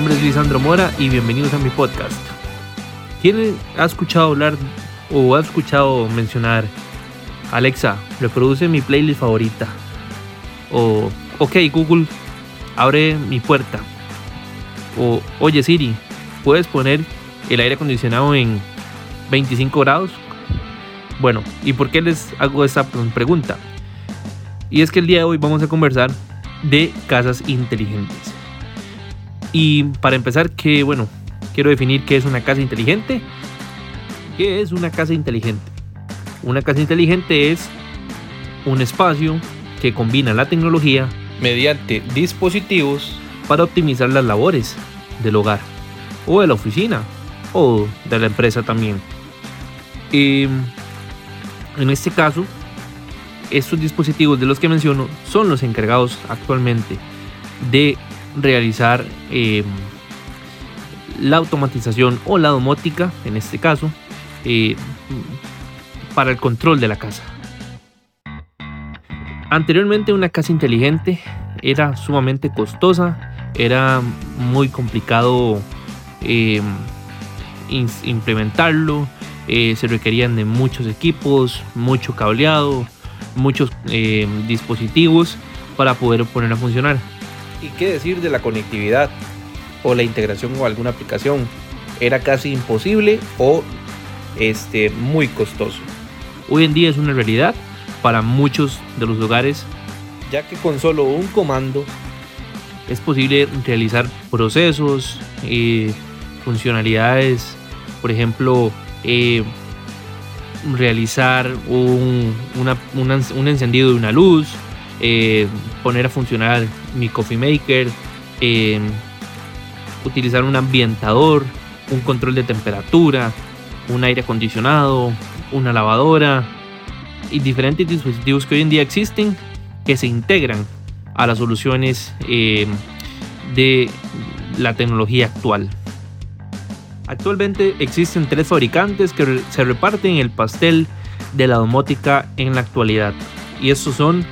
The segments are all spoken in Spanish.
nombre es Lisandro Mora y bienvenidos a mi podcast. ¿Quién ha escuchado hablar o ha escuchado mencionar Alexa, reproduce mi playlist favorita? O, ok Google, abre mi puerta. O, oye Siri, ¿puedes poner el aire acondicionado en 25 grados? Bueno, ¿y por qué les hago esta pregunta? Y es que el día de hoy vamos a conversar de casas inteligentes. Y para empezar, que bueno, quiero definir qué es una casa inteligente. ¿Qué es una casa inteligente? Una casa inteligente es un espacio que combina la tecnología mediante dispositivos para optimizar las labores del hogar o de la oficina o de la empresa también. Y en este caso, estos dispositivos de los que menciono son los encargados actualmente de realizar eh, la automatización o la domótica, en este caso, eh, para el control de la casa. Anteriormente una casa inteligente era sumamente costosa, era muy complicado eh, implementarlo, se requerían de muchos equipos, mucho cableado, muchos eh, dispositivos para poder poner a funcionar. ¿Y qué decir de la conectividad o la integración con alguna aplicación? Era casi imposible o este, muy costoso. Hoy en día es una realidad para muchos de los hogares, ya que con solo un comando es posible realizar procesos, y eh, funcionalidades, por ejemplo, eh, realizar un, un, encendido de una luz, eh, poner a funcionar mi coffee maker, eh, utilizar un ambientador, un control de temperatura, un aire acondicionado, una lavadora y diferentes dispositivos que hoy en día existen que se integran a las soluciones eh, de la tecnología actual. Actualmente existen tres fabricantes que se reparten el pastel de la domótica en la actualidad. Y estos son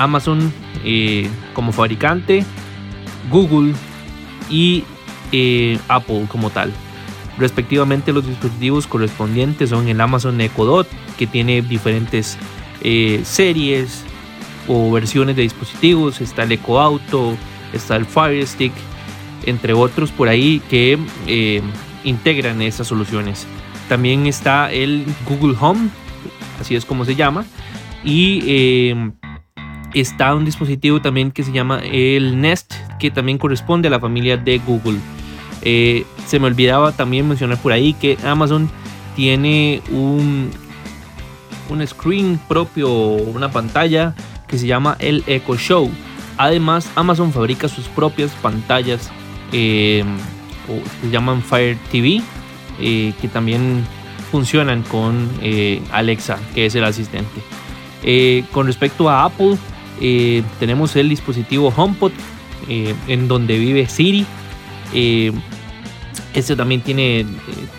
Amazon eh, como fabricante, Google y eh, Apple como tal. Respectivamente los dispositivos correspondientes son el Amazon Echo Dot que tiene diferentes eh, series o versiones de dispositivos. Está el Echo Auto, está el Fire Stick, entre otros por ahí que integran esas soluciones. También está el Google Home, así es como se llama, y está un dispositivo también que se llama el Nest, que también corresponde a la familia de Google. Eh, se me olvidaba también mencionar por ahí que Amazon tiene un, un screen propio, una pantalla que se llama el Echo Show. Además, Amazon fabrica sus propias pantallas eh, se llaman Fire TV, eh, que también funcionan con eh, Alexa, que es el asistente. Con respecto a Apple, tenemos el dispositivo HomePod, en donde vive Siri. este también tiene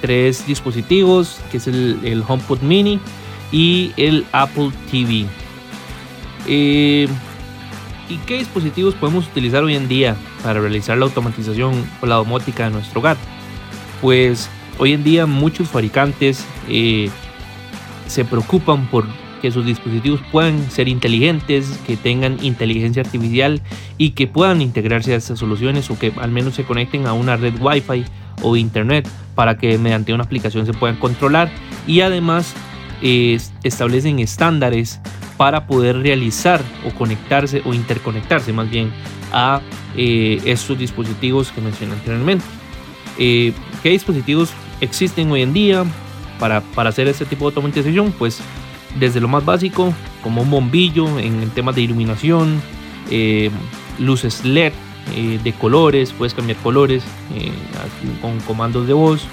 tres dispositivos, que es el, HomePod Mini y el Apple TV. ¿Y qué dispositivos podemos utilizar hoy en día para realizar la automatización o la domótica de nuestro hogar? Pues hoy en día muchos fabricantes eh, se preocupan por que sus dispositivos puedan ser inteligentes, que tengan inteligencia artificial y que puedan integrarse a estas soluciones o que al menos se conecten a una red Wi-Fi o internet para que mediante una aplicación se puedan controlar y además eh, establecen estándares para poder realizar o conectarse o interconectarse más bien a eh, estos dispositivos que mencioné anteriormente. Eh, ¿Qué dispositivos existen hoy en día para, para hacer este tipo de automatización? Pues desde lo más básico, como un bombillo en temas de iluminación, eh, luces LED de colores, puedes cambiar colores con comandos de voz,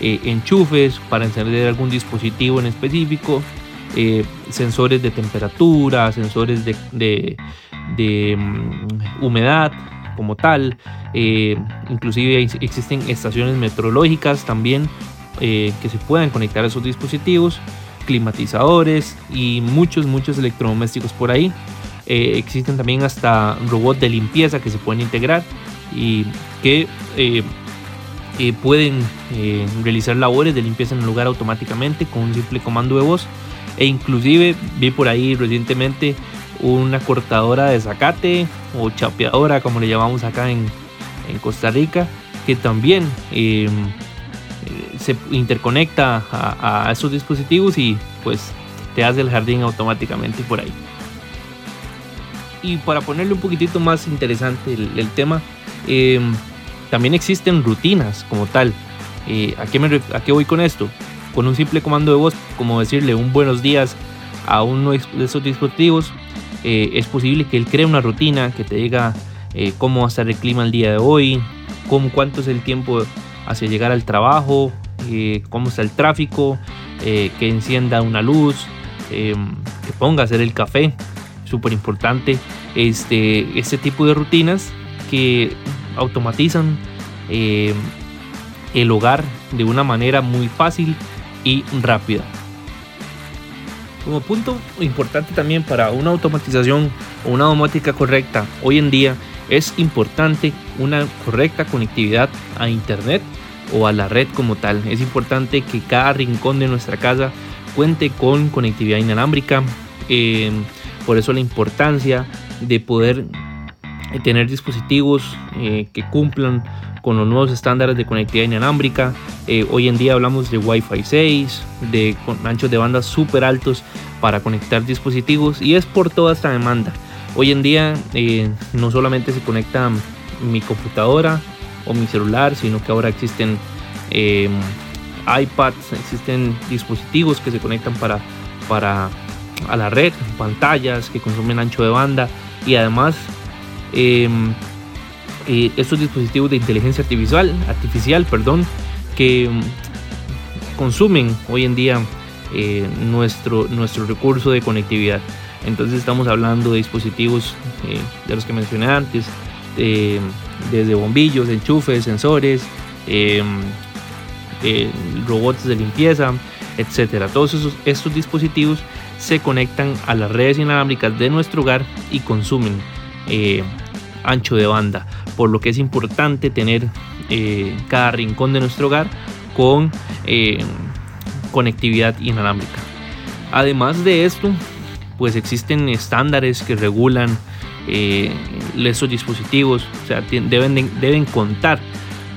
enchufes para encender algún dispositivo en específico, eh, sensores de temperatura, sensores de, mm, humedad como tal, eh, inclusive existen estaciones meteorológicas también eh, que se puedan conectar a esos dispositivos, climatizadores y muchos, muchos electrodomésticos por ahí. existen también hasta robots de limpieza que se pueden integrar y que eh, eh, pueden realizar labores de limpieza en el lugar automáticamente con un simple comando de voz e inclusive vi por ahí recientemente una cortadora de zacate o chapeadora como le llamamos acá en, Costa Rica que también se interconecta a, esos dispositivos y pues te hace el jardín automáticamente por ahí y para ponerle un poquitito más interesante el, tema, em, también existen rutinas como tal. Eh, ¿a, qué me, ¿A qué voy con esto? Con un simple comando de voz, como decirle un buenos días a uno de esos dispositivos, eh, es posible que él cree una rutina que te diga eh, cómo va a estar el clima el día de hoy, cómo, cuánto es el tiempo hacia llegar al trabajo, cómo está el tráfico, que encienda una luz, em, que ponga a hacer el café súper importante este, este tipo de rutinas que automatizan eh, el hogar de una manera muy fácil y rápida. Como punto importante también para una automatización o una domótica correcta hoy en día es importante una correcta conectividad a internet o a la red como tal. Es importante que cada rincón de nuestra casa cuente con conectividad inalámbrica. Eh, por eso la importancia de poder eh, tener dispositivos eh, que cumplan con los nuevos estándares de conectividad inalámbrica. Eh, hoy en día hablamos de Wi-Fi 6, de anchos de banda súper altos para conectar dispositivos y es por toda esta demanda. Hoy en día no solamente se conecta mi computadora o mi celular, sino que ahora existen iPads, existen dispositivos que se conectan para, para a la red, pantallas que consumen ancho de banda y además em, eh, estos dispositivos de inteligencia artificial, artificial perdón, que em, consumen hoy en día eh, nuestro, nuestro recurso de conectividad. Entonces estamos hablando de dispositivos eh, de los que mencioné antes, desde bombillos, enchufes, sensores, em, robots de limpieza, etcétera. Todos esos, estos dispositivos se conectan a las redes inalámbricas de nuestro hogar y consumen eh, ancho de banda, por lo que es importante tener eh, cada rincón de nuestro hogar con eh, conectividad inalámbrica. Además de esto, pues existen estándares que regulan esos dispositivos, o sea, deben, deben contar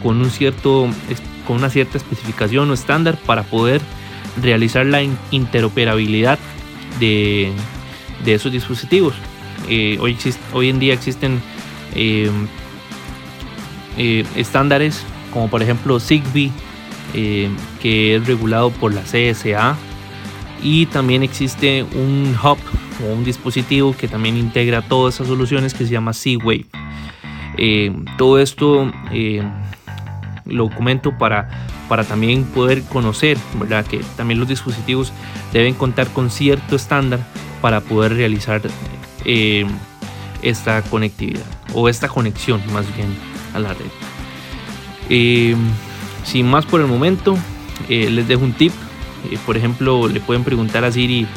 con, un cierto, con una cierta especificación o estándar para poder realizar la interoperabilidad de, esos dispositivos. Eh, hoy, hoy en día existen em, eh, estándares como por ejemplo Zigbee, que es regulado por la CSA, y también existe un hub o un dispositivo que también integra todas esas soluciones que se llama Z-Wave. Em, todo esto lo comento para para también poder conocer, ¿verdad? Que también los dispositivos deben contar con cierto estándar para poder realizar eh, esta conectividad o esta conexión más bien a la red. Eh, sin más por el momento, eh, les dejo un tip. por ejemplo, le pueden preguntar a Siri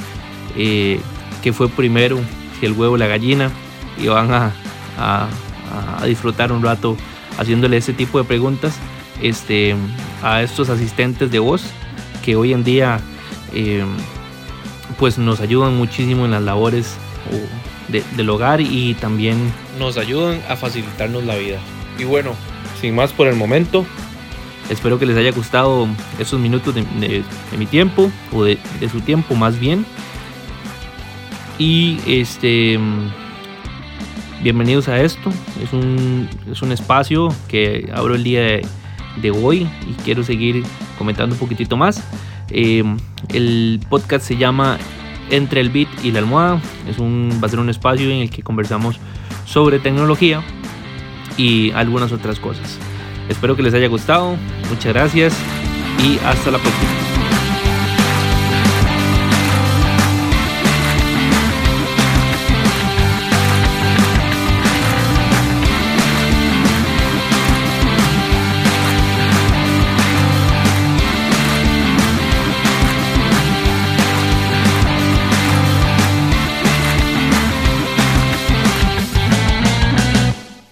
qué fue primero, si el huevo o la gallina, y van a, a disfrutar un rato haciéndole ese tipo de preguntas este, a estos asistentes de voz que hoy en día eh, pues nos ayudan muchísimo en las labores del hogar y también nos ayudan a facilitarnos la vida. Y bueno, sin más por el momento, espero que les haya gustado esos minutos de, mi tiempo o de, su tiempo más bien. Y este bienvenidos a esto. Es un, es un espacio que abro el día de hoy y quiero seguir comentando un poquitito más. Em, el podcast se llama Entre el Beat y la Almohada. Es un, va a ser un espacio en el que conversamos sobre tecnología y algunas otras cosas. Espero que les haya gustado. Muchas gracias y hasta la próxima.